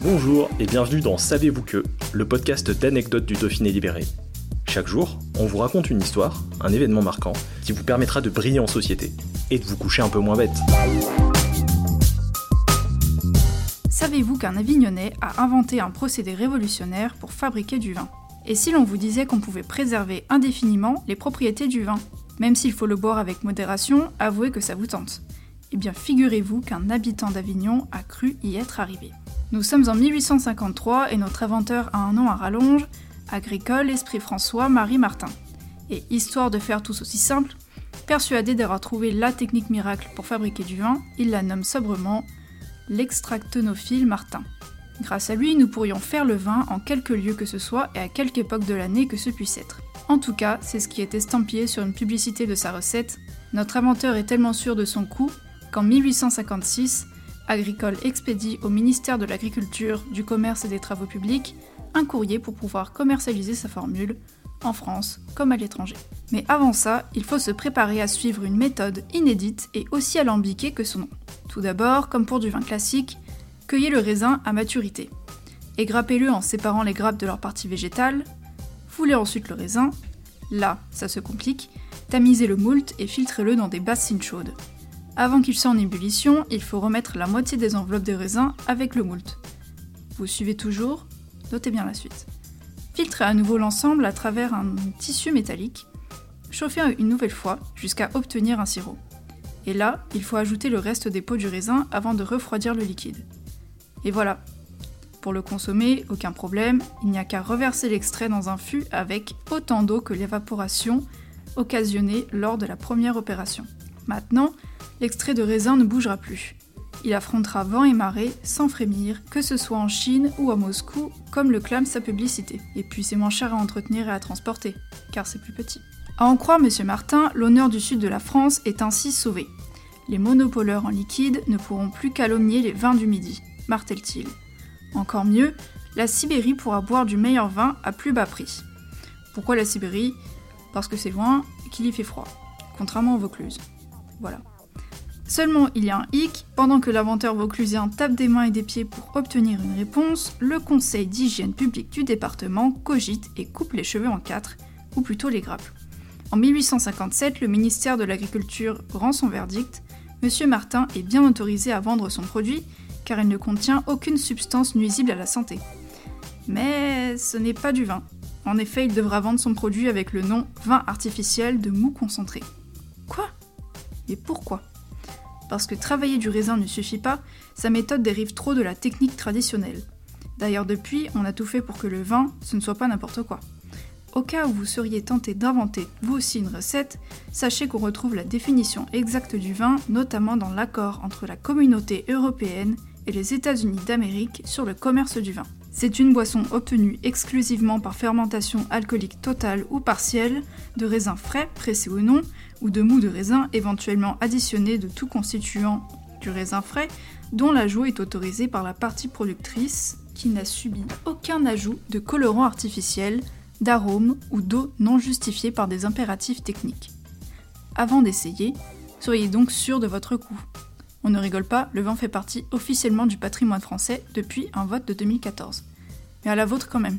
Bonjour et bienvenue dans Savez-vous que, le podcast d'anecdotes du Dauphiné libéré. Chaque jour, on vous raconte une histoire, un événement marquant, qui vous permettra de briller en société et de vous coucher un peu moins bête. Savez-vous qu'un Avignonnais a inventé un procédé révolutionnaire pour fabriquer du vin? Et si l'on vous disait qu'on pouvait préserver indéfiniment les propriétés du vin? Même s'il faut le boire avec modération, avouez que ça vous tente. Eh bien, figurez-vous qu'un habitant d'Avignon a cru y être arrivé. Nous sommes en 1853 et notre inventeur a un nom à rallonge, agricole Esprit François Marie Martin. Et histoire de faire tous aussi simple, persuadé d'avoir trouvé la technique miracle pour fabriquer du vin, il la nomme sobrement l'extractonophile Martin. Grâce à lui, nous pourrions faire le vin en quelque lieu que ce soit et à quelque époque de l'année que ce puisse être. En tout cas, c'est ce qui est estampillé sur une publicité de sa recette. Notre inventeur est tellement sûr de son coup qu'en 1856, Agricole expédie au ministère de l'Agriculture, du Commerce et des Travaux Publics un courrier pour pouvoir commercialiser sa formule, en France comme à l'étranger. Mais avant ça, il faut se préparer à suivre une méthode inédite et aussi alambiquée que son nom. Tout d'abord, comme pour du vin classique, cueillez le raisin à maturité. Et grappez-le en séparant les grappes de leur partie végétale. Foulez ensuite le raisin. Là, ça se complique. Tamisez le moult et filtrez-le dans des bassines chaudes. Avant qu'il soit en ébullition, il faut remettre la moitié des enveloppes de raisin avec le moult. Vous suivez toujours Notez bien la suite. Filtrez à nouveau l'ensemble à travers un tissu métallique. Chauffez une nouvelle fois jusqu'à obtenir un sirop. Et là, il faut ajouter le reste des pots du raisin avant de refroidir le liquide. Et voilà. Pour le consommer, aucun problème, il n'y a qu'à reverser l'extrait dans un fût avec autant d'eau que l'évaporation occasionnée lors de la première opération. Maintenant, l'extrait de raisin ne bougera plus. Il affrontera vent et marée sans frémir, que ce soit en Chine ou à Moscou, comme le clame sa publicité. Et puis c'est moins cher à entretenir et à transporter, car c'est plus petit. À en croire M. Martin, l'honneur du sud de la France est ainsi sauvé. Les monopoleurs en liquide ne pourront plus calomnier les vins du Midi, martèle-t-il. Encore mieux, la Sibérie pourra boire du meilleur vin à plus bas prix. Pourquoi la Sibérie? Parce que c'est loin et qu'il y fait froid, contrairement au Vaucluse. Voilà. Seulement, il y a un hic, pendant que l'inventeur vauclusien tape des mains et des pieds pour obtenir une réponse, le conseil d'hygiène publique du département cogite et coupe les cheveux en quatre, ou plutôt les grappes. En 1857, le ministère de l'Agriculture rend son verdict. Monsieur Martin est bien autorisé à vendre son produit, car il ne contient aucune substance nuisible à la santé. Mais ce n'est pas du vin. En effet, il devra vendre son produit avec le nom vin artificiel de mou concentré. Et pourquoi? Parce que travailler du raisin ne suffit pas, sa méthode dérive trop de la technique traditionnelle. D'ailleurs depuis, on a tout fait pour que le vin, ce ne soit pas n'importe quoi. Au cas où vous seriez tenté d'inventer vous aussi une recette, sachez qu'on retrouve la définition exacte du vin, notamment dans l'accord entre la communauté européenne et les États-Unis d'Amérique sur le commerce du vin. C'est une boisson obtenue exclusivement par fermentation alcoolique totale ou partielle, de raisins frais, pressés ou non, ou de mou de raisin éventuellement additionné de tout constituant du raisin frais, dont l'ajout est autorisé par la partie productrice qui n'a subi aucun ajout de colorant artificiel, d'arôme ou d'eau non justifié par des impératifs techniques. Avant d'essayer, soyez donc sûr de votre goût. On ne rigole pas, le vin fait partie officiellement du patrimoine français depuis un vote de 2014. Mais à la vôtre quand même.